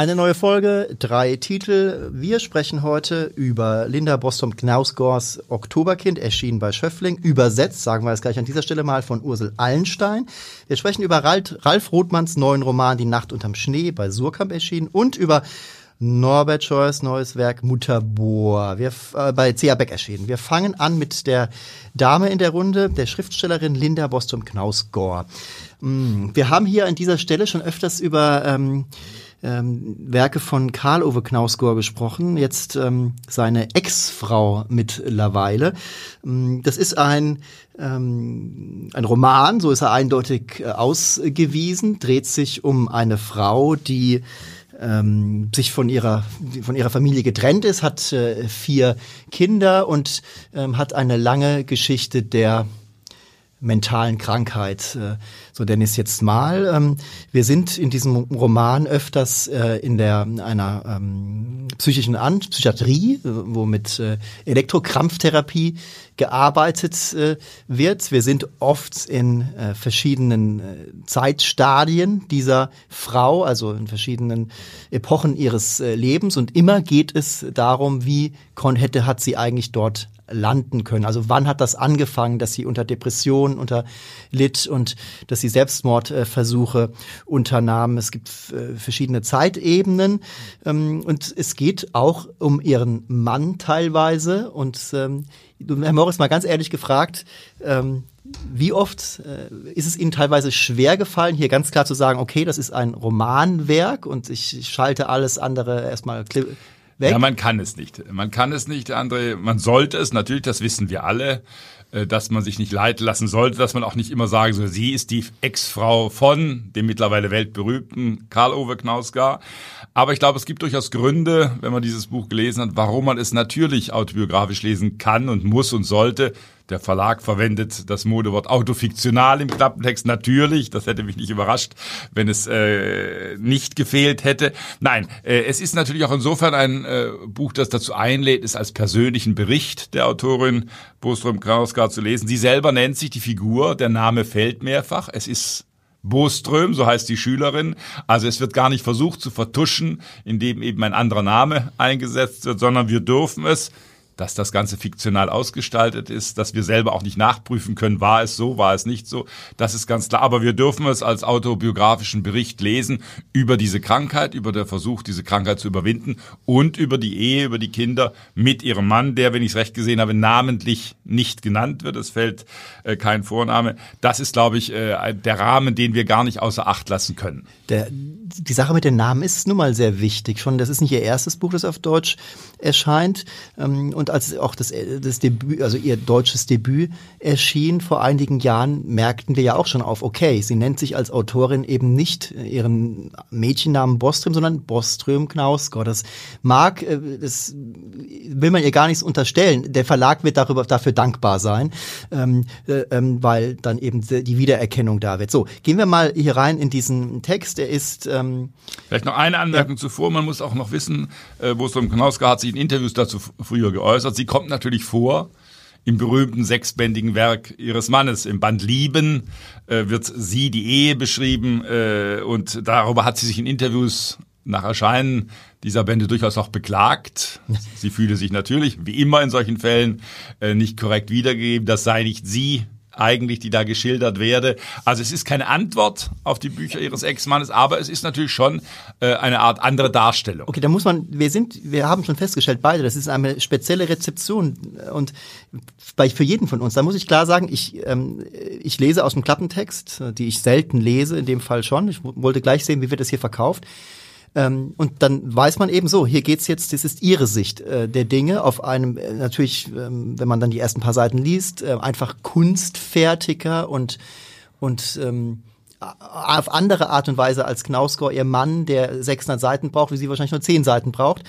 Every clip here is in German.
Eine neue Folge, drei Titel. Wir sprechen heute über Linda Bostom-Knausgors Oktoberkind, erschienen bei Schöffling, übersetzt, sagen wir es gleich an dieser Stelle mal, von Ursel Allenstein. Wir sprechen über Ralf Rothmanns neuen Roman Die Nacht unterm Schnee, bei Surkamp erschienen und über Norbert Scheuers neues Werk Mutterbohr, wir, äh, bei C.A. Beck erschienen. Wir fangen an mit der Dame in der Runde, der Schriftstellerin Linda Bostom-Knausgor. Mm, wir haben hier an dieser Stelle schon öfters über ähm, ähm, Werke von Karl Ove Knausgor gesprochen, jetzt ähm, seine Ex-Frau mittlerweile. Ähm, das ist ein, ähm, ein Roman, so ist er eindeutig äh, ausgewiesen, dreht sich um eine Frau, die ähm, sich von ihrer von ihrer Familie getrennt ist, hat äh, vier Kinder und ähm, hat eine lange Geschichte der mentalen Krankheit, äh, so denn es jetzt mal. Ähm, wir sind in diesem Roman öfters äh, in der einer ähm, psychischen An Psychiatrie, äh, wo mit Elektrokrampftherapie gearbeitet wird. Wir sind oft in verschiedenen Zeitstadien dieser Frau, also in verschiedenen Epochen ihres Lebens und immer geht es darum, wie hätte hat sie eigentlich dort landen können. Also wann hat das angefangen, dass sie unter Depressionen unterlitt und dass sie Selbstmordversuche unternahm. Es gibt äh, verschiedene Zeitebenen ähm, und es geht auch um ihren Mann teilweise. Und ähm, Herr Morris, mal ganz ehrlich gefragt, ähm, wie oft äh, ist es Ihnen teilweise schwer gefallen, hier ganz klar zu sagen, okay, das ist ein Romanwerk und ich schalte alles andere erstmal Weg? Ja, man kann es nicht. Man kann es nicht, André. Man sollte es, natürlich, das wissen wir alle, äh, dass man sich nicht leiten lassen sollte, dass man auch nicht immer sagen soll, sie ist die Ex-Frau von dem mittlerweile weltberühmten Karl-Ove Knausgar. Aber ich glaube, es gibt durchaus Gründe, wenn man dieses Buch gelesen hat, warum man es natürlich autobiografisch lesen kann und muss und sollte. Der Verlag verwendet das Modewort autofiktional im Klappentext. Natürlich, das hätte mich nicht überrascht, wenn es äh, nicht gefehlt hätte. Nein, äh, es ist natürlich auch insofern ein äh, Buch, das dazu einlädt, es als persönlichen Bericht der Autorin Boström Krausgard zu lesen. Sie selber nennt sich die Figur, der Name fällt mehrfach. Es ist Boström, so heißt die Schülerin. Also es wird gar nicht versucht zu vertuschen, indem eben ein anderer Name eingesetzt wird, sondern wir dürfen es dass das Ganze fiktional ausgestaltet ist, dass wir selber auch nicht nachprüfen können, war es so, war es nicht so. Das ist ganz klar. Aber wir dürfen es als autobiografischen Bericht lesen über diese Krankheit, über den Versuch, diese Krankheit zu überwinden und über die Ehe, über die Kinder mit ihrem Mann, der, wenn ich es recht gesehen habe, namentlich nicht genannt wird. Es fällt äh, kein Vorname. Das ist, glaube ich, äh, der Rahmen, den wir gar nicht außer Acht lassen können. Der, die Sache mit den Namen ist nun mal sehr wichtig. Schon, das ist nicht ihr erstes Buch, das auf Deutsch erscheint. Ähm, und als auch das, das Debüt, also ihr deutsches Debüt erschien vor einigen Jahren, merkten wir ja auch schon auf, okay, sie nennt sich als Autorin eben nicht ihren Mädchennamen Boström, sondern Boström Knausgård. Das mag, äh, das will man ihr gar nichts unterstellen. Der Verlag wird darüber, dafür dankbar sein, ähm, äh, ähm, weil dann eben die Wiedererkennung da wird. So, gehen wir mal hier rein in diesen Text. Er ist ähm, Vielleicht noch eine Anmerkung ja. zuvor. Man muss auch noch wissen, äh, Boström Knausgård hat sich in Interviews dazu früher geäußert geäußert. Sie kommt natürlich vor im berühmten sechsbändigen Werk ihres Mannes. Im Band Lieben äh, wird sie, die Ehe beschrieben äh, und darüber hat sie sich in Interviews nach Erscheinen dieser Bände durchaus auch beklagt. Sie fühle sich natürlich, wie immer in solchen Fällen, äh, nicht korrekt wiedergegeben. Das sei nicht sie, eigentlich, die da geschildert werde. Also es ist keine Antwort auf die Bücher ihres Ex-Mannes, aber es ist natürlich schon äh, eine Art andere Darstellung. Okay, da muss man, wir sind, wir haben schon festgestellt, beide, das ist eine spezielle Rezeption und bei, für jeden von uns. Da muss ich klar sagen, ich, ähm, ich lese aus dem Klappentext, die ich selten lese, in dem Fall schon. Ich wollte gleich sehen, wie wird das hier verkauft. Ähm, und dann weiß man eben so, hier geht's jetzt, das ist ihre Sicht äh, der Dinge auf einem, äh, natürlich, ähm, wenn man dann die ersten paar Seiten liest, äh, einfach kunstfertiger und, und ähm, auf andere Art und Weise als Knausgård, ihr Mann, der 600 Seiten braucht, wie sie wahrscheinlich nur 10 Seiten braucht.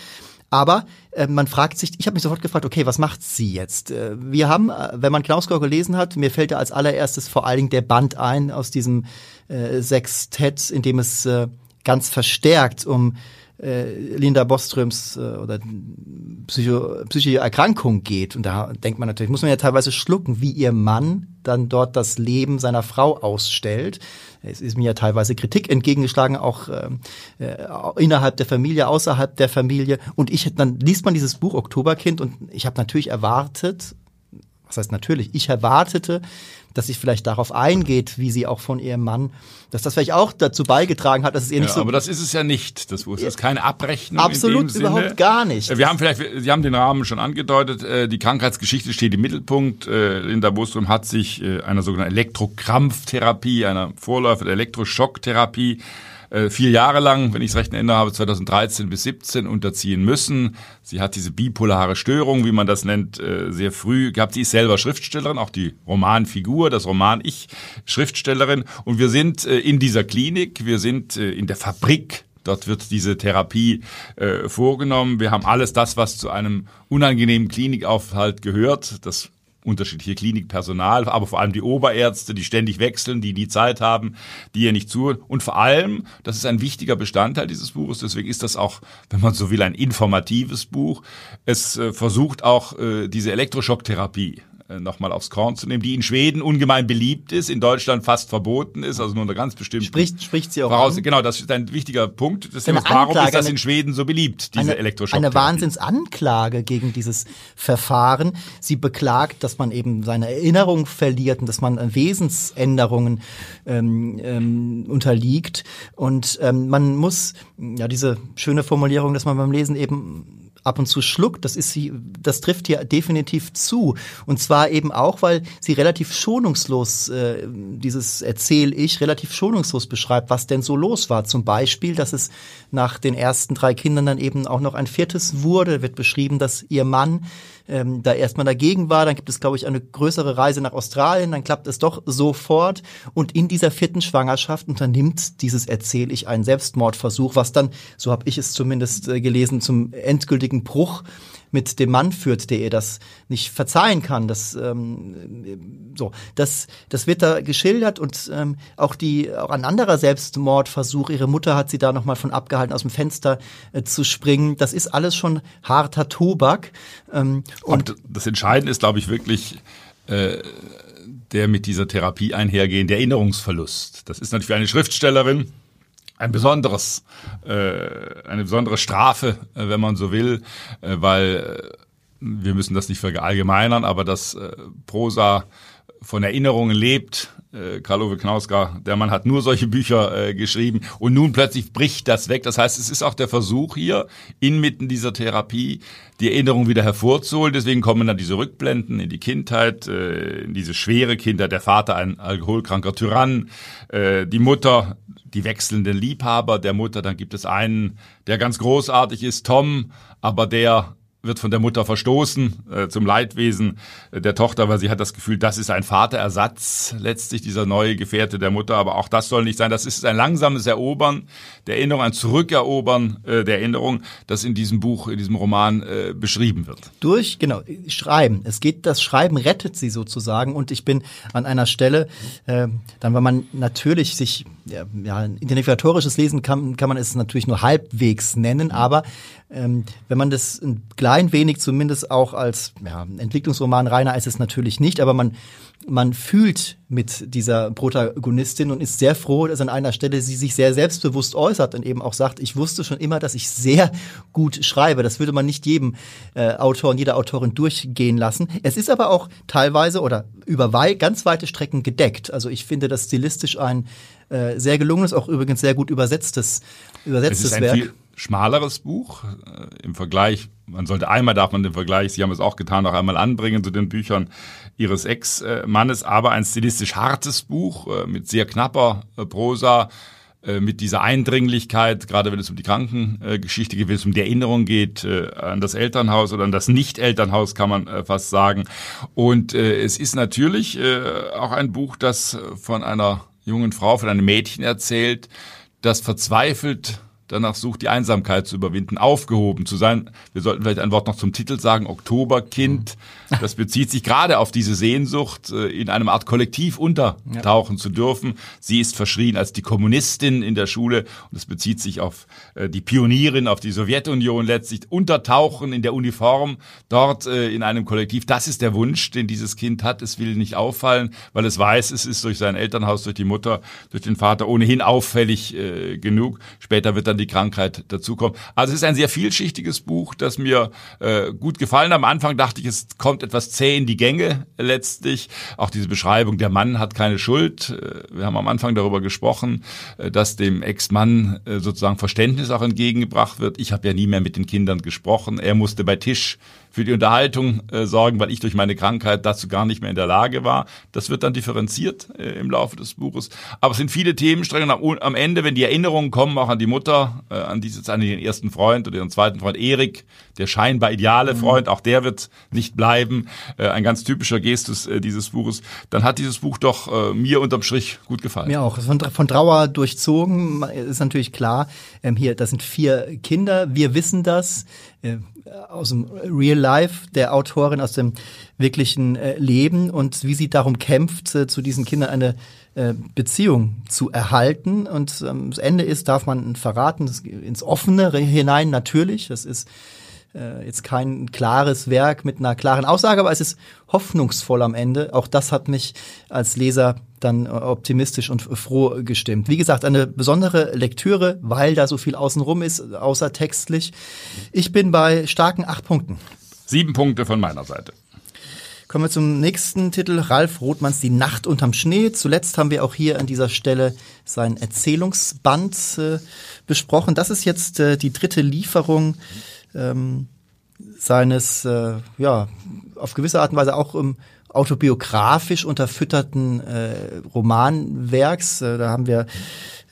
Aber äh, man fragt sich, ich habe mich sofort gefragt, okay, was macht sie jetzt? Äh, wir haben, äh, wenn man Knausgård gelesen hat, mir fällt da als allererstes vor allen Dingen der Band ein aus diesem äh, Sextett, in dem es äh, ganz verstärkt um äh, Linda Boströms äh, oder Psycho, psychische Erkrankung geht. Und da denkt man natürlich, muss man ja teilweise schlucken, wie ihr Mann dann dort das Leben seiner Frau ausstellt. Es ist mir ja teilweise Kritik entgegengeschlagen, auch äh, äh, innerhalb der Familie, außerhalb der Familie. Und ich, dann liest man dieses Buch Oktoberkind und ich habe natürlich erwartet, was heißt natürlich, ich erwartete, dass sie vielleicht darauf eingeht, wie sie auch von ihrem Mann, dass das vielleicht auch dazu beigetragen hat, dass es ihr ja, nicht so. Aber das ist es ja nicht. Das ist keine Abrechnung. Absolut überhaupt Sinne. gar nicht. Wir haben vielleicht, Sie haben den Rahmen schon angedeutet. äh, Die Krankheitsgeschichte steht im Mittelpunkt. Äh, Linda Boström hat sich äh, einer sogenannten Elektrokrampftherapie, einer Vorläufer der Elektroschocktherapie, äh, vier Jahre lang, wenn ich es recht erinnere habe, 2013 bis 17 unterziehen müssen. Sie hat diese bipolare Störung, wie man das nennt, äh, sehr früh gehabt. Sie ist selber Schriftstellerin, auch die Romanfigur, das Roman-Ich, Schriftstellerin. Und wir sind äh, in dieser Klinik, wir sind äh, in der Fabrik Dort wird diese Therapie äh, vorgenommen. Wir haben alles das, was zu einem unangenehmen Klinikaufhalt gehört. Das unterschiedliche Klinikpersonal, aber vor allem die Oberärzte, die ständig wechseln, die die Zeit haben, die ihr nicht zuhören. Und vor allem, das ist ein wichtiger Bestandteil dieses Buches, deswegen ist das auch, wenn man so will, ein informatives Buch. Es äh, versucht auch äh, diese Elektroschocktherapie nochmal aufs Korn zu nehmen, die in Schweden ungemein beliebt ist, in Deutschland fast verboten ist, also nur unter ganz bestimmten Spricht, spricht sie auch Voraus an? Genau, das ist ein wichtiger Punkt des Themas. Warum Anklage, ist das in Schweden so beliebt, diese eine, Elektroschocktherapie? eine Wahnsinnsanklage gegen dieses Verfahren. Sie beklagt, dass man eben seine Erinnerung verliert und dass man an Wesensänderungen ähm, ähm, unterliegt. Und ähm, man muss, ja, diese schöne Formulierung, dass man beim Lesen eben ab und zu schluckt, das ist sie, das trifft hier definitiv zu. Und zwar eben auch, weil sie relativ schonungslos, äh, dieses Erzähl ich, relativ schonungslos beschreibt, was denn so los war. Zum Beispiel, dass es nach den ersten drei Kindern dann eben auch noch ein viertes wurde, wird beschrieben, dass ihr Mann ähm, da erstmal dagegen war. Dann gibt es, glaube ich, eine größere Reise nach Australien. Dann klappt es doch sofort. Und in dieser vierten Schwangerschaft unternimmt dieses Erzähl ich einen Selbstmordversuch, was dann, so habe ich es zumindest äh, gelesen, zum endgültigen Bruch mit dem Mann führt, der ihr das nicht verzeihen kann. Das, ähm, so, das, das wird da geschildert und ähm, auch die, auch ein anderer Selbstmordversuch. Ihre Mutter hat sie da noch mal von abgehalten, aus dem Fenster äh, zu springen. Das ist alles schon harter Tobak. Ähm, und Und das Entscheidende ist, glaube ich, wirklich äh, der mit dieser Therapie einhergehende Erinnerungsverlust. Das ist natürlich für eine Schriftstellerin ein besonderes, äh, eine besondere Strafe, äh, wenn man so will, äh, weil äh, wir müssen das nicht verallgemeinern, aber dass äh, Prosa von Erinnerungen lebt. Äh, Karl-Ove Knausgar, der Mann hat nur solche Bücher äh, geschrieben und nun plötzlich bricht das weg. Das heißt, es ist auch der Versuch hier, inmitten dieser Therapie die Erinnerung wieder hervorzuholen. Deswegen kommen dann diese Rückblenden in die Kindheit, äh, in diese schwere Kindheit. Der Vater ein alkoholkranker Tyrann, äh, die Mutter die wechselnden Liebhaber der Mutter. Dann gibt es einen, der ganz großartig ist, Tom, aber der wird von der Mutter verstoßen äh, zum Leidwesen der Tochter, weil sie hat das Gefühl, das ist ein Vaterersatz, letztlich dieser neue Gefährte der Mutter. Aber auch das soll nicht sein. Das ist ein langsames Erobern der Erinnerung, ein Zurückerobern äh, der Erinnerung, das in diesem Buch, in diesem Roman äh, beschrieben wird. durch, genau, Schreiben. Es geht, das Schreiben rettet sie sozusagen. Und ich bin an einer Stelle, äh, dann, weil man natürlich sich, ja, ja, identifikatorisches Lesen kann, kann man es natürlich nur halbwegs nennen, aber ähm, wenn man das ein klein wenig zumindest auch als ja, Entwicklungsroman reiner ist es natürlich nicht, aber man man fühlt mit dieser Protagonistin und ist sehr froh, dass an einer Stelle sie sich sehr selbstbewusst äußert und eben auch sagt, ich wusste schon immer, dass ich sehr gut schreibe. Das würde man nicht jedem äh, Autor und jeder Autorin durchgehen lassen. Es ist aber auch teilweise oder über wei ganz weite Strecken gedeckt. Also ich finde das stilistisch ein äh, sehr gelungenes, auch übrigens sehr gut übersetztes, Es übersetztes Werk. viel schmaleres Buch äh, im Vergleich. Man sollte einmal darf man den Vergleich, Sie haben es auch getan, noch einmal anbringen zu den Büchern Ihres Ex-Mannes, aber ein stilistisch hartes Buch äh, mit sehr knapper äh, Prosa, äh, mit dieser Eindringlichkeit, gerade wenn es um die Krankengeschichte geht, wenn es um die Erinnerung geht äh, an das Elternhaus oder an das Nicht-Elternhaus, kann man äh, fast sagen. Und es ist natürlich auch ein Buch, das von einer jungen Frau, von einem Mädchen erzählt, das verzweifelt danach sucht, die Einsamkeit zu überwinden, aufgehoben zu sein. Wir sollten vielleicht ein Wort noch zum Titel sagen, Oktoberkind. Das bezieht sich gerade auf diese Sehnsucht, äh, in einem Art Kollektiv untertauchen ja. zu dürfen. Sie ist verschrien als die Kommunistin in der Schule und es bezieht sich auf äh, die Pionierin, auf die Sowjetunion letztlich, untertauchen in der Uniform, dort äh, in einem Kollektiv. Das ist der Wunsch, den dieses Kind hat. Es will nicht auffallen, weil es weiß, es ist durch sein Elternhaus, durch die Mutter, durch den Vater ohnehin auffällig genug. Später wird dann die Krankheit dazukommen. Also es ist ein sehr vielschichtiges Buch, das mir gut gefallen. Am Anfang dachte ich, es kommt kommt etwas zäh in die Gänge letztlich. Auch diese Beschreibung, der Mann hat keine Schuld. Äh, wir haben am Anfang darüber gesprochen, äh, dass dem Ex-Mann äh, sozusagen Verständnis auch entgegengebracht wird. Ich habe ja nie mehr mit den Kindern gesprochen. Er musste bei Tisch für die Unterhaltung äh, sorgen, weil ich durch meine Krankheit dazu gar nicht mehr in der Lage war. Das wird dann differenziert äh, im Laufe des Buches. Aber es sind viele Themenstränge. Am, am Ende, wenn die Erinnerungen kommen, auch an die Mutter, äh, an dieses, an ihren ersten Freund oder ihren zweiten Freund Erik, der scheinbar ideale mhm. Freund, auch der wird nicht bleiben. Äh, ein ganz typischer Gestus äh, dieses Buches. Dann hat dieses Buch doch äh, mir unterm Strich gut gefallen. Mir auch. Von, von Trauer durchzogen ist natürlich klar. Ähm, hier, das sind vier Kinder. Wir wissen das. Äh, aus dem Real Life der Autorin, aus dem wirklichen äh, Leben und wie sie darum kämpft, äh, zu diesen Kindern eine äh, Beziehung zu erhalten. Und ähm, das Ende ist, darf man verraten, ins Offene hinein natürlich. Das ist äh, jetzt kein klares Werk mit einer klaren Aussage, aber es ist hoffnungsvoll am Ende. Auch das hat mich als Leser dann optimistisch und froh gestimmt. Wie gesagt, eine besondere Lektüre, weil da so viel außenrum ist, außer textlich. Ich bin bei starken acht Punkten. Sieben Punkte von meiner Seite. Kommen wir zum nächsten Titel, Ralf Rothmanns Die Nacht unterm Schnee. Zuletzt haben wir auch hier an dieser Stelle sein Erzählungsband äh, besprochen. Das ist jetzt äh, die dritte Lieferung ähm, seines, äh, ja, auf gewisse Art und Weise auch im autobiografisch unterfütterten äh, Romanwerks. Äh, da haben wir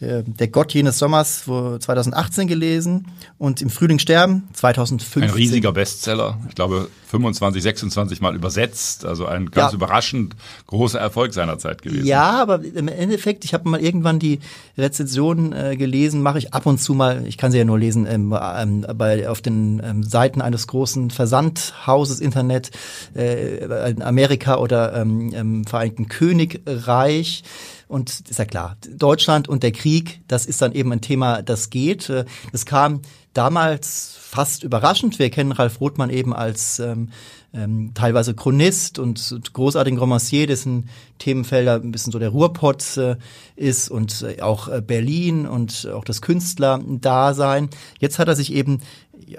äh, Der Gott jenes Sommers 2018 gelesen und Im Frühling sterben 2015. Ein riesiger Bestseller. Ich glaube 25, 26 Mal übersetzt. Also ein ganz ja. überraschend großer Erfolg seiner Zeit gewesen. Ja, aber im Endeffekt, ich habe mal irgendwann die Rezension äh, gelesen, mache ich ab und zu mal, ich kann sie ja nur lesen, ähm, ähm, bei, auf den ähm, Seiten eines großen Versandhauses Internet äh, in Amerika oder ähm, im Vereinigten Königreich. Und ist ja klar, Deutschland und der Krieg, das ist dann eben ein Thema, das geht. Äh, es kam damals fast überraschend. Wir kennen Ralf Rothmann eben als ähm, ähm, teilweise Chronist und großartigen Romancier, dessen Themenfelder ein bisschen so der Ruhrpott äh, ist und äh, auch äh, Berlin und auch das Künstlerdasein. Jetzt hat er sich eben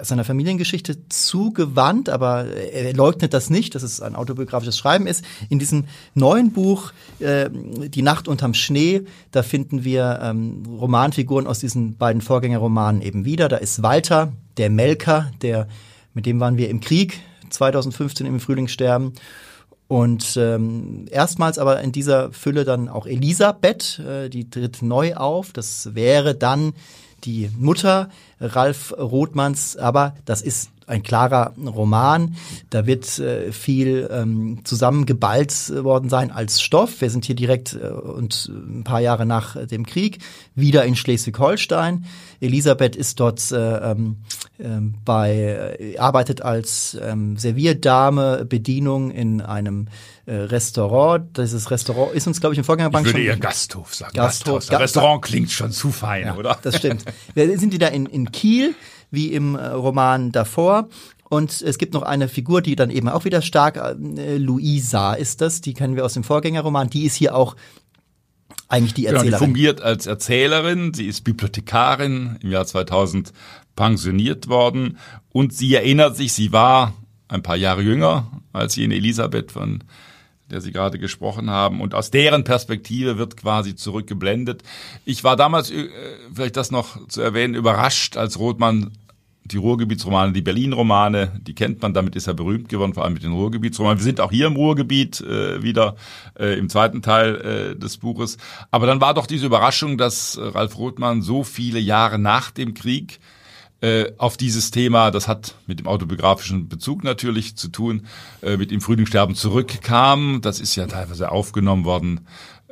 seiner Familiengeschichte zugewandt, aber er leugnet das nicht, dass es ein autobiografisches Schreiben ist. In diesem neuen Buch äh, Die Nacht unterm Schnee, da finden wir ähm, Romanfiguren aus diesen beiden Vorgängerromanen eben wieder. Da ist Walter, der Melker, der mit dem waren wir im Krieg 2015 im Frühling sterben. Und ähm, erstmals aber in dieser Fülle dann auch Elisabeth, äh, die tritt neu auf. Das wäre dann die Mutter Ralf Rothmanns, aber das ist ein klarer Roman. Da wird äh, viel ähm, zusammengeballt worden sein als Stoff. Wir sind hier direkt äh, und ein paar Jahre nach dem Krieg wieder in Schleswig-Holstein. Elisabeth ist dort äh, ähm, ähm bei äh, arbeitet als ähm, Servierdame Bedienung in einem äh, Restaurant. Dieses Restaurant ist uns glaube ich im Vorgängerbank ich würde eher Gasthof sagen. Gasthof. Gasthof. Restaurant klingt schon zu fein, ja, oder? Das stimmt. Wir sind wieder in, in Kiel wie im äh, Roman davor. Und es gibt noch eine Figur, die dann eben auch wieder stark, äh, Luisa ist das, die kennen wir aus dem Vorgängerroman, die ist hier auch eigentlich die Erzählerin. Genau, die fungiert als Erzählerin, sie ist Bibliothekarin, im Jahr 2000 pensioniert worden und sie erinnert sich, sie war ein paar Jahre jünger als jene Elisabeth, von der Sie gerade gesprochen haben. Und aus deren Perspektive wird quasi zurückgeblendet. Ich war damals, äh, vielleicht das noch zu erwähnen, überrascht, als Rothmann die Ruhrgebietsromane, die Berlin-Romane, die kennt man, damit ist er berühmt geworden, vor allem mit den Ruhrgebietsromanen. Wir sind auch hier im Ruhrgebiet äh, wieder äh, im zweiten Teil äh, des Buches. Aber dann war doch diese Überraschung, dass Ralf Rothmann so viele Jahre nach dem Krieg äh, auf dieses Thema, das hat mit dem autobiografischen Bezug natürlich zu tun, äh, mit dem Frühlingssterben zurückkam. Das ist ja teilweise aufgenommen worden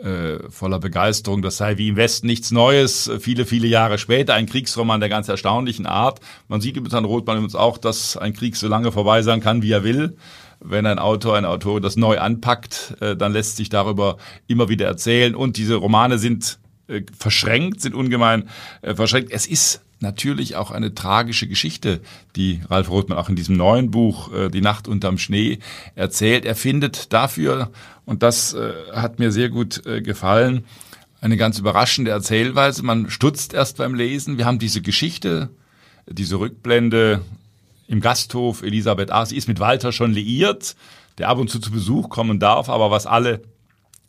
äh, voller Begeisterung, das sei wie im Westen nichts Neues, viele, viele Jahre später, ein Kriegsroman der ganz erstaunlichen Art. Man sieht über Herrn Rothmann übrigens auch, dass ein Krieg so lange vorbei sein kann, wie er will. Wenn ein Autor, eine Autorin das neu anpackt, äh, dann lässt sich darüber immer wieder erzählen. Und diese Romane sind äh, verschränkt, sind ungemein äh, verschränkt. Es ist natürlich auch eine tragische Geschichte, die Ralf Rothmann auch in diesem neuen Buch äh, Die Nacht unterm Schnee erzählt. Er findet dafür, und das äh, hat mir sehr gut äh, gefallen, eine ganz überraschende Erzählweise. Man stutzt erst beim Lesen. Wir haben diese Geschichte, diese Rückblende im Gasthof Elisabeth A. Sie ist mit Walter schon liiert, der ab und zu zu Besuch kommen darf, aber was alle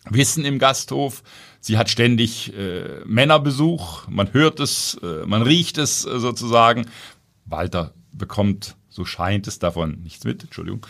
wissen im Gasthof, Sie hat ständig äh, Männerbesuch, man hört es, äh, man riecht es äh, sozusagen. Walter bekommt, so scheint es davon, nichts mit, Entschuldigung.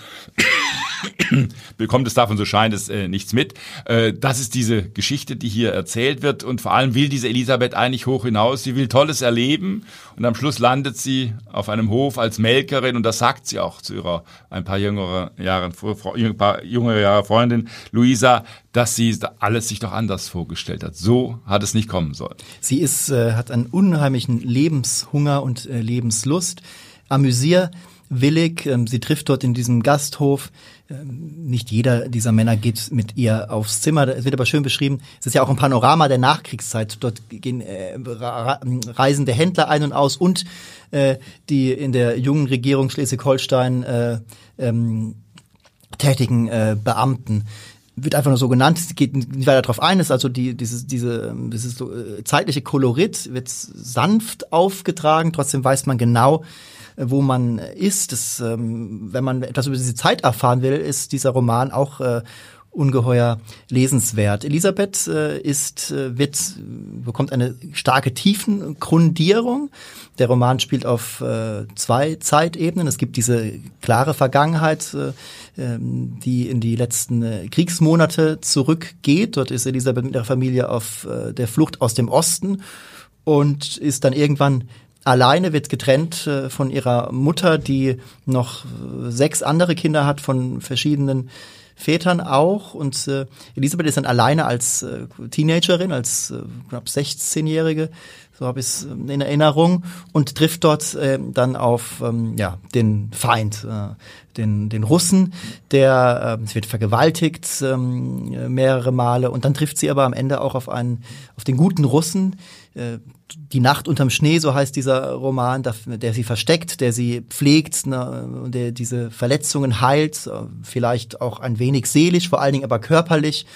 bekommt es davon, so scheint es, äh, nichts mit. Äh, das ist diese Geschichte, die hier erzählt wird und vor allem will diese Elisabeth eigentlich hoch hinaus. Sie will Tolles erleben und am Schluss landet sie auf einem Hof als Melkerin und das sagt sie auch zu ihrer ein paar jüngere Jahre, ein paar jüngere Jahre Freundin Luisa, dass sie alles sich doch anders vorgestellt hat. So hat es nicht kommen sollen. Sie ist, äh, hat einen unheimlichen Lebenshunger und äh, Lebenslust. Amüsier willig. Ähm, sie trifft dort in diesem Gasthof. Ähm, nicht jeder dieser Männer geht mit ihr aufs Zimmer. Es wird aber schön beschrieben. Es ist ja auch ein Panorama der Nachkriegszeit. Dort gehen äh, reisende Händler ein und aus und äh, die in der jungen Regierung Schleswig-Holstein äh, ähm, tätigen äh, Beamten wird einfach nur so genannt, es geht nicht weiter darauf ein, ist also die, dieses, diese, dieses so, äh, zeitliche Kolorit wird sanft aufgetragen, trotzdem weiß man genau, wo man ist. Das, ähm, wenn man etwas über diese Zeit erfahren will, ist dieser Roman auch äh, ungeheuer lesenswert. Elisabeth äh, ist, äh, wird, bekommt eine starke Tiefengrundierung. Der Roman spielt auf äh, zwei Zeitebenen. Es gibt diese klare Vergangenheit, äh, ähm, die in die letzten äh, Kriegsmonate zurückgeht. Dort ist Elisabeth mit ihrer Familie auf äh, der Flucht aus dem Osten und ist dann irgendwann alleine, wird getrennt von ihrer Mutter, die noch sechs andere Kinder hat von verschiedenen Vätern auch. Und äh, Elisabeth ist dann alleine als äh, Teenagerin, als äh, knapp 16-Jährige, so habe ich es äh, in Erinnerung, und trifft dort äh, dann auf ähm, ja, den Feind, äh, den, den Russen, der äh, sie wird vergewaltigt äh, mehrere Male. Und dann trifft sie aber am Ende auch auf einen, auf den guten Russen, die Nacht unterm Schnee, so heißt dieser Roman, der, sie versteckt, der sie pflegt, ne, der diese Verletzungen heilt, äh, vielleicht auch ein wenig seelisch, vor allen Dingen aber körperlich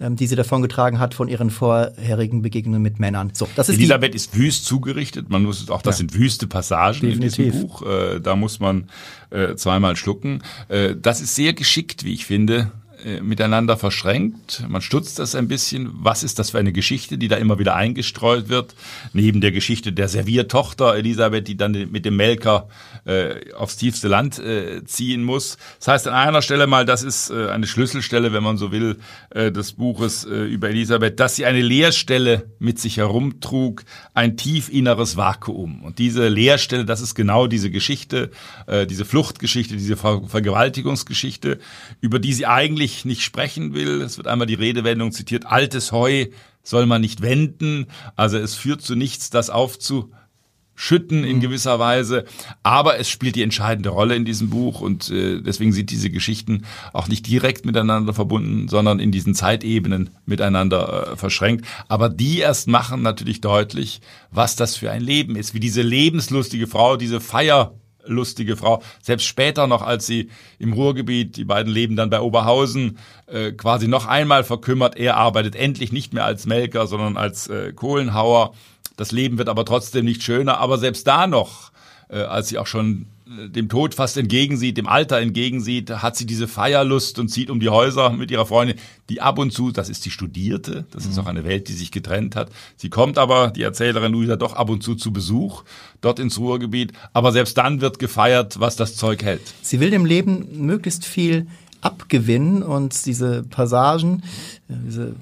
ähm, die sie davongetragen hat von ihren vorherigen Begegnungen mit Männern. So, das ist Elisabeth ist wüst zugerichtet. Man muss auch, das ja. sind wüste Passagen Definitiv. in diesem Buch. Äh, da muss man äh, zweimal schlucken. Äh, das ist sehr geschickt, wie ich finde, äh, miteinander verschränkt. Man stutzt das ein bisschen. Was ist das für eine Geschichte, die da immer wieder eingestreut wird? Neben der Geschichte der Serviertochter Elisabeth, die dann mit dem Melker äh, aufs tiefste Land äh, ziehen muss. Das heißt an einer Stelle mal, das ist äh, eine Schlüsselstelle, wenn man so will, äh, des Buches äh, über Elisabeth, dass sie eine Leerstelle mit sich herumtrug, ein tief inneres Vakuum. Und diese Leerstelle, das ist genau diese Geschichte, äh, diese Fluchtgeschichte, diese Ver Vergewaltigungsgeschichte, über die sie eigentlich eigentlich nicht sprechen will. Es wird einmal die Redewendung zitiert, altes Heu soll man nicht wenden. Also es führt zu nichts, das aufzuschütten in mhm. gewisser Weise. Aber es spielt die entscheidende Rolle in diesem Buch und äh, deswegen sind diese Geschichten auch nicht direkt miteinander verbunden, sondern in diesen Zeitebenen miteinander äh, verschränkt. Aber die erst machen natürlich deutlich, was das für ein Leben ist, wie diese lebenslustige Frau, diese Feier lustige Frau. Selbst später noch, als sie im Ruhrgebiet, die beiden leben dann bei Oberhausen, äh, quasi noch einmal verkümmert. Er arbeitet endlich nicht mehr als Melker, sondern als äh, Kohlenhauer. Das Leben wird aber trotzdem nicht schöner. Aber selbst da noch, äh, als sie auch schon dem Tod fast entgegensieht, dem Alter entgegensieht, hat sie diese Feierlust und zieht um die Häuser mit ihrer Freundin, die ab und zu, das ist die Studierte, das ist mhm. auch eine Welt, die sich getrennt hat. Sie kommt aber, die Erzählerin Luisa, doch ab und zu zu Besuch dort ins Ruhrgebiet, aber selbst dann wird gefeiert, was das Zeug hält. Sie will dem Leben möglichst viel abgewinnen und diese Passagen, äh, diese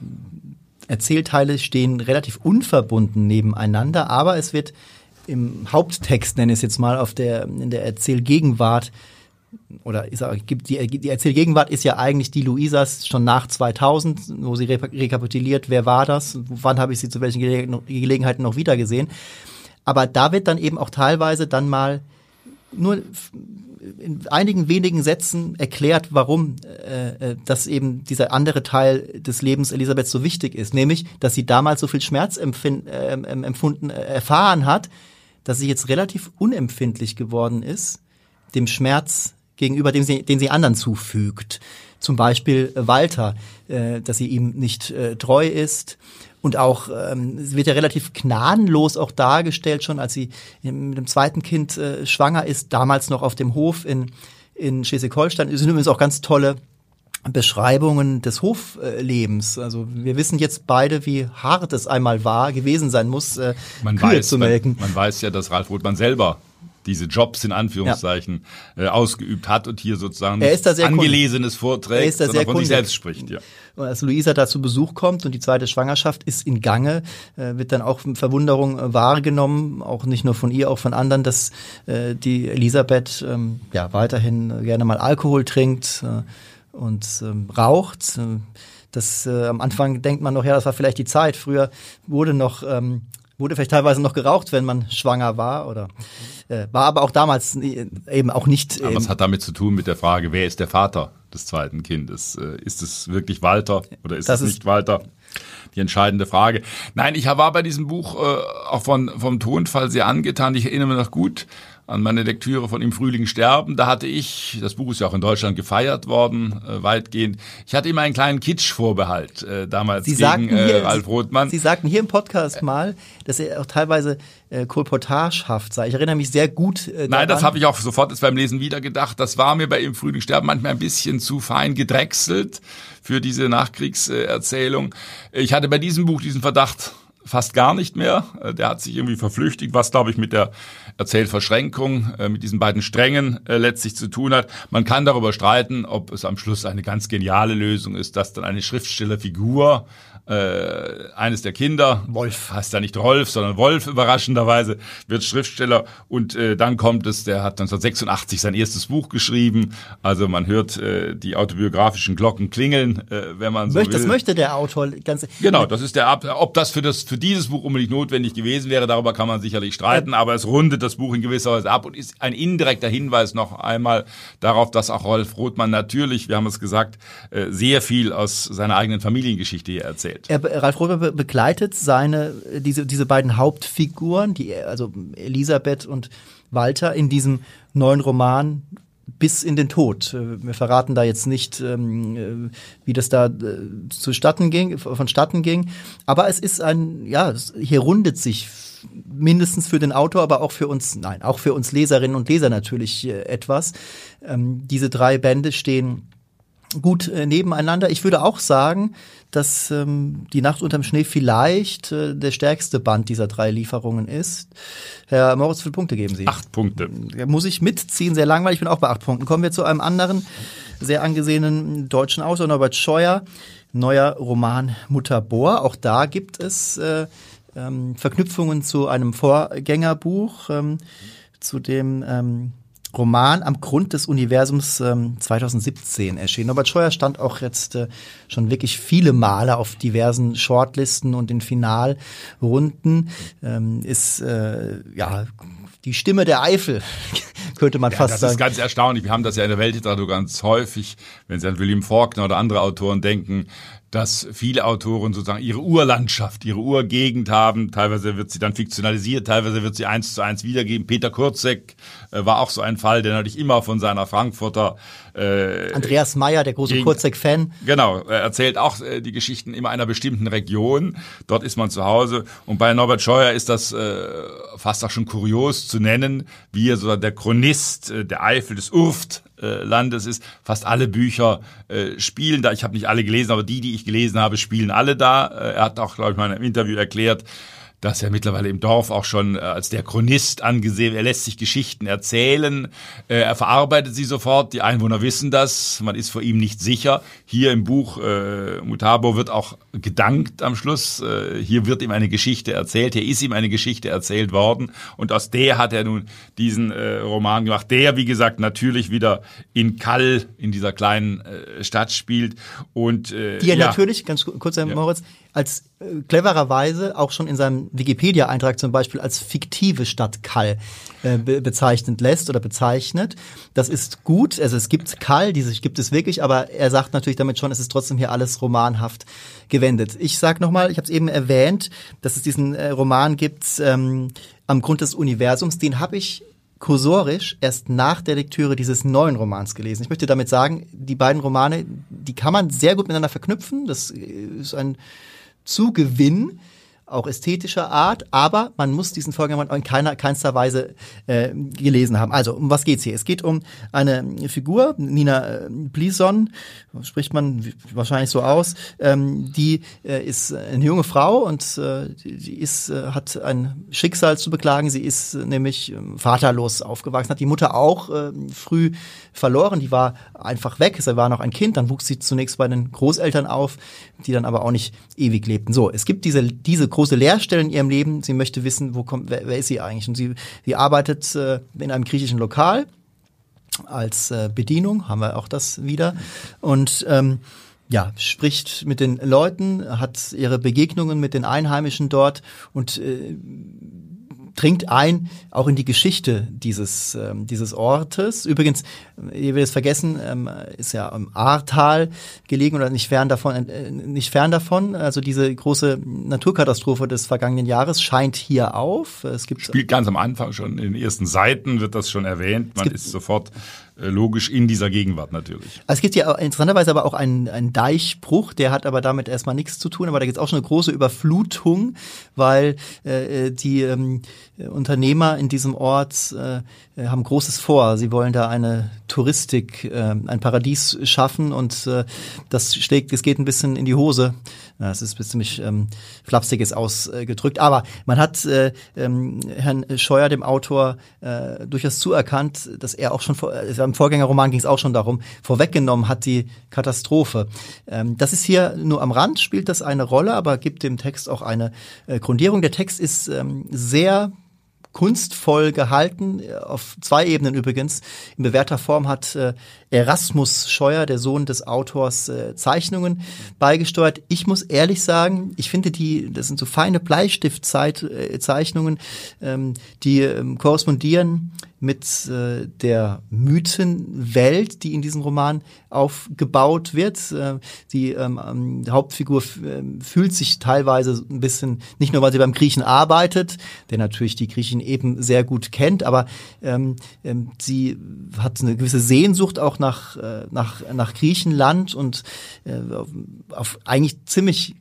Erzählteile stehen relativ unverbunden nebeneinander, aber es wird im Haupttext, nenne ich es jetzt mal, auf der, in der Erzählgegenwart oder ist, die, die Erzählgegenwart ist ja eigentlich die Luisas schon nach 2000, wo sie rekapituliert, wer war das, wann habe ich sie zu welchen Gelegenheiten noch wieder gesehen. Aber da wird dann eben auch teilweise dann mal nur in einigen wenigen Sätzen erklärt, warum äh, äh das eben dieser andere Teil des Lebens Elisabeths so wichtig ist, nämlich, dass sie damals so viel Schmerz empfind, äh, empfunden, äh, erfahren hat, dass sie jetzt relativ unempfindlich geworden ist dem Schmerz gegenüber, dem sie, den sie anderen zufügt. Zum Beispiel äh, Walter, äh, dass sie ihm nicht äh, treu ist. Und auch, ähm, es wird ja relativ gnadenlos auch dargestellt, schon als sie mit dem zweiten Kind äh, schwanger ist, damals noch auf dem Hof in, in Schleswig-Holstein. Es sind übrigens auch ganz tolle Beschreibungen des Hoflebens. Also wir wissen jetzt beide, wie hart es einmal war, gewesen sein muss, äh, man Kühe weiß, zu melken. Man, man weiß ja, dass Ralf Rothmann selber diese Jobs in Anführungszeichen ja. äh, ausgeübt hat und hier sozusagen er ist da sehr angelesenes Vorträgt, er ist da sehr von sich selbst spricht. Ja. Und als Luisa da zu Besuch kommt und die zweite Schwangerschaft ist in Gange, äh, wird dann auch Verwunderung äh, wahrgenommen, auch nicht nur von ihr, auch von anderen, dass äh, die Elisabeth ähm, ja weiterhin gerne mal Alkohol trinkt äh, und ähm, raucht. Das äh, am Anfang denkt man noch, ja, das war vielleicht die Zeit. Früher wurde noch ähm, wurde vielleicht teilweise noch geraucht, wenn man schwanger war oder äh, war aber auch damals eben auch nicht. Aber was hat damit zu tun mit der Frage, wer ist der Vater des zweiten Kindes? Äh, ist es wirklich Walter oder ist es nicht Walter? Die entscheidende Frage. Nein, ich war bei diesem Buch äh, auch von, vom Tonfall sehr angetan. Ich erinnere mich noch gut an meine Lektüre von Im Frühling sterben. Da hatte ich, das Buch ist ja auch in Deutschland gefeiert worden, äh, weitgehend. Ich hatte immer einen kleinen Kitsch-Vorbehalt äh, damals Sie gegen äh, hier, Ralf Rothmann. Sie, Sie sagten hier im Podcast mal, dass er auch teilweise äh, kolportagehaft sei. Ich erinnere mich sehr gut. Äh, Nein, das habe ich auch sofort jetzt beim Lesen wieder gedacht. Das war mir bei Im Frühling sterben manchmal ein bisschen zu fein gedrechselt für diese Nachkriegserzählung. Ich hatte bei diesem Buch diesen Verdacht fast gar nicht mehr. Äh, der hat sich irgendwie verflüchtigt, was glaube ich mit der Erzählverschränkung, äh, mit diesen beiden Strängen äh, letztlich zu tun hat. Man kann darüber streiten, ob es am Schluss eine ganz geniale Lösung ist, dass dann eine Schriftstellerfigur äh, eines der Kinder, Wolf. Heißt ja nicht Rolf, sondern Wolf überraschenderweise, wird Schriftsteller. Und äh, dann kommt es, der hat 1986 sein erstes Buch geschrieben, also man hört äh, die autobiografischen Glocken klingeln, äh, wenn man so Möcht, will. Das möchte der Autor ganz Genau, das ist der ob das für das für dieses Buch unbedingt notwendig gewesen wäre, darüber kann man sicherlich streiten, aber es rundet das Buch in gewisser Weise ab und ist ein indirekter Hinweis noch einmal darauf, dass auch Rolf Rothmann natürlich, wir haben es gesagt, äh, sehr viel aus seiner eigenen Familiengeschichte hier erzählt erzählt. Er, Ralf Rober begleitet seine, diese, diese beiden Hauptfiguren, die, also Elisabeth und Walter, in diesem neuen Roman bis in den Tod. Wir verraten da jetzt nicht, ähm, wie das da äh, zustatten ging, vonstatten ging. Aber es ist ein, ja, hier rundet sich mindestens für den Autor, aber auch für uns, nein, auch für uns Leserinnen und Leser natürlich äh, etwas. Ähm, diese drei Bände stehen gut äh, nebeneinander. Ich würde auch sagen, dass ähm, die Nacht unterm Schnee vielleicht äh, der stärkste Band dieser drei Lieferungen ist. Herr Moritz, wie viele Punkte geben Sie? Acht Punkte. Da muss ich mitziehen, sehr langweilig. Ich bin auch bei acht Punkten. Kommen wir zu einem anderen sehr angesehenen deutschen Autor, Norbert Scheuer. Neuer Roman Mutter Bohr. Auch da gibt es äh, ähm, Verknüpfungen zu einem Vorgängerbuch, ähm, zu dem ähm, Roman am Grund des Universums ähm, 2017 erschienen. Norbert Scheuer stand auch jetzt äh, schon wirklich viele Male auf diversen Shortlisten und in Finalrunden. Ähm, ist äh, ja die Stimme der Eifel, könnte man ja, fast das sagen. Das ist ganz erstaunlich. Wir haben das ja in der Weltliteratur ganz häufig, wenn Sie an William Faulkner oder andere Autoren denken, dass viele Autoren sozusagen ihre Urlandschaft, ihre Urgegend haben. Teilweise wird sie dann fiktionalisiert, teilweise wird sie eins zu eins wiedergeben. Peter Kurzek äh, war auch so ein Fall, der natürlich immer von seiner Frankfurter äh, Andreas Meyer, der große Kurzek-Fan. Genau, er erzählt auch äh, die Geschichten immer einer bestimmten Region. Dort ist man zu Hause. Und bei Norbert Scheuer ist das äh, fast auch schon kurios zu nennen, wie er so der Chronist äh, der Eifel des Urft äh, Landes ist. Fast alle Bücher äh, spielen da. Ich habe nicht alle gelesen, aber die, die ich gelesen habe, spielen alle da. Äh, er hat auch, glaube ich, mal in einem Interview erklärt, dass er mittlerweile im Dorf auch schon äh, als der Chronist angesehen, er lässt sich Geschichten erzählen, äh, er verarbeitet sie sofort, die Einwohner wissen das, man ist vor ihm nicht sicher. Hier im Buch äh, Mutabo wird auch gedankt am Schluss, äh, hier wird ihm eine Geschichte erzählt, hier ist ihm eine Geschichte erzählt worden. Und aus der hat er nun diesen äh, Roman gemacht, der wie gesagt natürlich wieder in Kall, in dieser kleinen äh, Stadt spielt. Und die er ja, natürlich, ganz kurz, Herr ja. Moritz, als äh, clevererweise auch schon in seinem Wikipedia-Eintrag zum Beispiel als fiktive Stadt Kall äh, be bezeichnet lässt oder bezeichnet. Das ist gut, also es gibt Kall, diese gibt es wirklich, aber er sagt natürlich damit schon, es ist trotzdem hier alles romanhaft gewendet. Ich sag nochmal, ich habe es eben erwähnt, dass es diesen äh, Roman gibt ähm, am Grund des Universums, den habe ich kursorisch erst nach der Lektüre dieses neuen Romans gelesen. Ich möchte damit sagen, die beiden Romane, die kann man sehr gut miteinander verknüpfen. Das ist ein Zugewinn, auch ästhetischer Art, aber man muss diesen Vorgang in keiner, keinster Weise äh, gelesen haben. Also, um was geht's hier? Es geht um eine Figur, Nina äh, Blison, spricht man wahrscheinlich so aus, ähm, die äh, ist eine junge Frau und äh, die ist, äh, hat ein Schicksal zu beklagen. Sie ist äh, nämlich äh, vaterlos aufgewachsen, hat die Mutter auch äh, früh verloren, die war einfach weg, sie war noch ein Kind, dann wuchs sie zunächst bei den Großeltern auf, die dann aber auch nicht ewig lebten. So, es gibt diese, diese große Leerstelle in ihrem Leben. Sie möchte wissen, wo kommt, wer, wer ist sie eigentlich? Und sie, sie arbeitet äh, in einem griechischen Lokal als äh, Bedienung, haben wir auch das wieder. Und ähm, ja, spricht mit den Leuten, hat ihre Begegnungen mit den Einheimischen dort und äh, dringt ein, auch in die Geschichte dieses, ähm, dieses Ortes. Übrigens, ihr werdet es vergessen, ähm, ist ja im Ahrtal gelegen oder nicht fern davon, äh, nicht fern davon. Also diese große Naturkatastrophe des vergangenen Jahres scheint hier auf. Es gibt Spielt ganz am Anfang schon, in den ersten Seiten wird das schon erwähnt. Man ist sofort logisch in dieser Gegenwart natürlich. Also es gibt ja interessanterweise aber auch einen, einen Deichbruch, der hat aber damit erstmal nichts zu tun, aber da gibt es auch schon eine große Überflutung, weil äh, die ähm, Unternehmer in diesem Ort äh, haben Großes vor. Sie wollen da eine Touristik, äh, ein Paradies schaffen und äh, das schlägt, es geht ein bisschen in die Hose. Das ist ziemlich ähm, flapsiges ausgedrückt. Aber man hat äh, ähm, Herrn Scheuer, dem Autor, äh, durchaus zuerkannt, dass er auch schon vor, äh, im Vorgängerroman ging es auch schon darum, vorweggenommen hat die Katastrophe. Ähm, das ist hier nur am Rand, spielt das eine Rolle, aber gibt dem Text auch eine äh, Grundierung. Der Text ist ähm, sehr kunstvoll gehalten, äh, auf zwei Ebenen übrigens. In bewährter Form hat äh, Erasmus Scheuer, der Sohn des Autors, äh, Zeichnungen beigesteuert. Ich muss ehrlich sagen, ich finde die, das sind so feine Bleistiftzeichnungen, ähm, die ähm, korrespondieren mit äh, der Mythenwelt, die in diesem Roman aufgebaut wird. Äh, die ähm, ähm Hauptfigur äh, fühlt sich teilweise ein bisschen, nicht nur weil sie beim Griechen arbeitet, der natürlich die Griechen eben sehr gut kennt, aber ähm, ähm, sie hat eine gewisse Sehnsucht auch nach, äh, nach, nach Griechenland und äh, auf, auf eigentlich ziemlich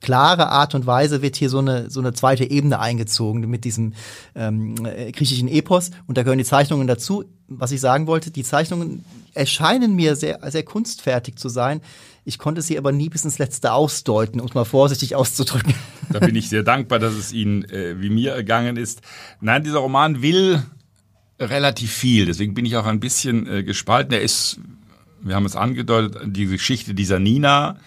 klare Art und Weise wird hier so eine, so eine zweite Ebene eingezogen mit diesem ähm, äh, griechischen Epos. Und da gehören die Zeichnungen dazu. Was ich sagen wollte, die Zeichnungen erscheinen mir sehr, sehr kunstfertig zu sein. Ich konnte sie aber nie bis ins Letzte ausdeuten, um es mal vorsichtig auszudrücken. Da bin ich sehr dankbar, dass es Ihnen äh, wie mir ergangen ist. Nein, dieser Roman will relativ viel. Deswegen bin ich auch ein bisschen äh, gespalten. Er ist, wir haben es angedeutet, die Geschichte dieser Nina,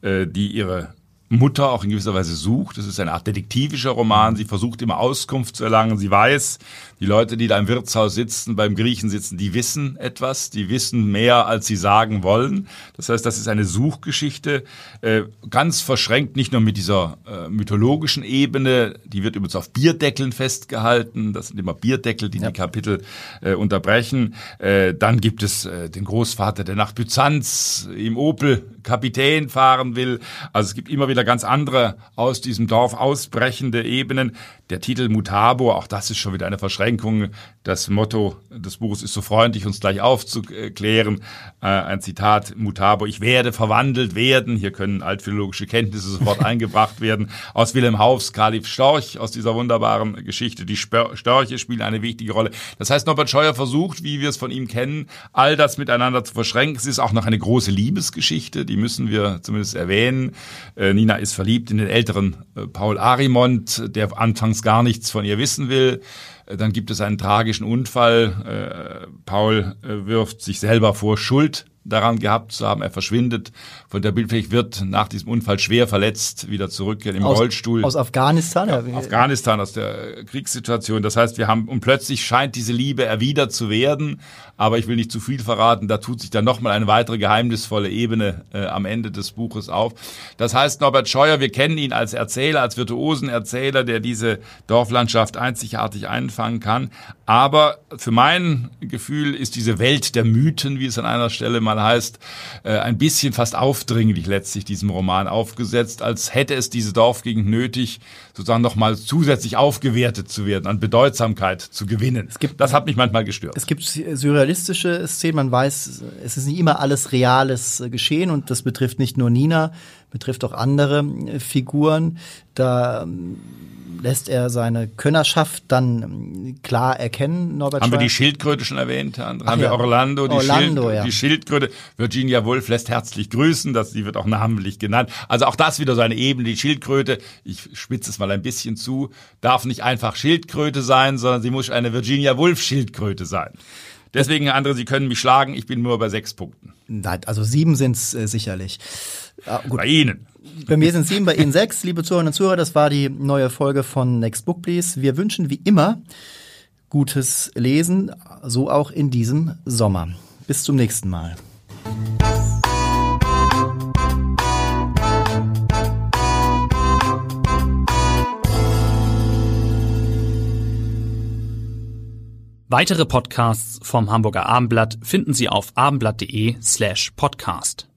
äh, die ihre Mutter auch in gewisser Weise sucht. Das ist eine Art detektivischer Roman. Sie versucht immer Auskunft zu erlangen. Sie weiß, die Leute, die da im Wirtshaus sitzen, beim Griechen sitzen, die wissen etwas, die wissen mehr, als sie sagen wollen. Das heißt, das ist eine Suchgeschichte, äh, ganz verschränkt, nicht nur mit dieser äh, mythologischen Ebene, die wird übrigens auf Bierdeckeln festgehalten. Das sind immer Bierdeckel, die ja. die Kapitel äh, unterbrechen. Dann gibt es den Großvater, der nach Byzanz im Opel Kapitän fahren will. Also es gibt immer wieder ganz andere aus diesem Dorf ausbrechende Ebenen. Der Titel Mutabo, auch das ist schon wieder eine Verschränkung. Das Motto des Buches ist so freundlich, uns gleich aufzuklären. Äh, ein Zitat, Mutabo, ich werde verwandelt werden. Hier können altphilologische Kenntnisse sofort eingebracht werden. Aus Wilhelm Haufs Kalif Storch, aus dieser wunderbaren Geschichte. Die Störche spielen eine wichtige Rolle. Das heißt, Norbert Scheuer versucht, wie wir es von ihm kennen, all das miteinander zu verschränken. Es ist auch noch eine große Liebesgeschichte, die müssen wir zumindest erwähnen. Äh, Nina Nina ist verliebt in den älteren äh, Paul Arimont, der anfangs gar nichts von ihr wissen will. Äh, dann gibt es einen tragischen Unfall. Äh, Paul äh, wirft sich selber vor Schuld daran gehabt zu haben. Er verschwindet von der Bildfläche, wird nach diesem Unfall schwer verletzt, wieder zurückkehrt im aus, Rollstuhl. Aus Afghanistan? Ja, Afghanistan, aus der Kriegssituation. Das heißt, wir haben, und plötzlich scheint diese Liebe erwidert zu werden. Aber ich will nicht zu viel verraten, da tut sich dann nochmal eine weitere geheimnisvolle Ebene äh, am Ende des Buches auf. Das heißt, Norbert Scheuer, wir kennen ihn als Erzähler, als virtuosen Erzähler, der diese Dorflandschaft einzigartig einfangen kann. Aber für mein Gefühl ist diese Welt der Mythen, wie es an einer Stelle mal heißt, äh, ein bisschen fast aufdringlich letztlich diesem Roman aufgesetzt, als hätte es diese Dorfgegend nötig, sozusagen nochmal zusätzlich aufgewertet zu werden, an Bedeutsamkeit zu gewinnen. Es gibt, das hat mich manchmal gestört. Es gibt surrealistische Szenen, man weiß, es ist nicht immer alles reales Geschehen und das betrifft nicht nur Nina, betrifft auch andere äh, Figuren. Da ähm, lässt er seine Könnerschaft dann ähm, klar erkennen, Norbert Haben Schweier? wir die Schildkröte schon erwähnt? Haben Ach wir ja. Orlando, die, Orlando Schild, ja. die Schildkröte. Virginia Woolf lässt herzlich grüßen, das, die wird auch namentlich genannt. Also auch das wieder so eine Ebene, die Schildkröte, ich spitze es mal ein bisschen zu, darf nicht einfach Schildkröte sein, sondern sie muss eine Virginia Woolf Schildkröte sein. Deswegen, andere, Sie können mich schlagen, ich bin nur bei sechs Punkten. Nein, also sieben sind's äh, sicherlich. Ah, bei Ihnen. Bei mir sind sieben, bei Ihnen sechs. Liebe Zuhörerinnen und Zuhörer, das war die neue Folge von Next Book Please. Wir wünschen wie immer gutes Lesen, so auch in diesem Sommer. Bis zum nächsten Mal. Weitere Podcasts vom Hamburger Abendblatt finden Sie auf abendblatt.de slash podcast.